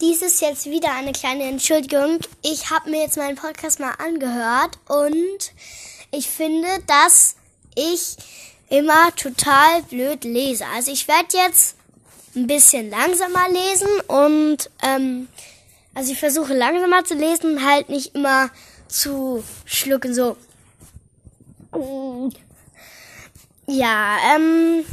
dies ist jetzt wieder eine kleine Entschuldigung. Ich habe mir jetzt meinen Podcast mal angehört und ich finde, dass ich immer total blöd lese. Also ich werde jetzt ein bisschen langsamer lesen und ähm, also ich versuche langsamer zu lesen, halt nicht immer zu schlucken so. Ja, ähm.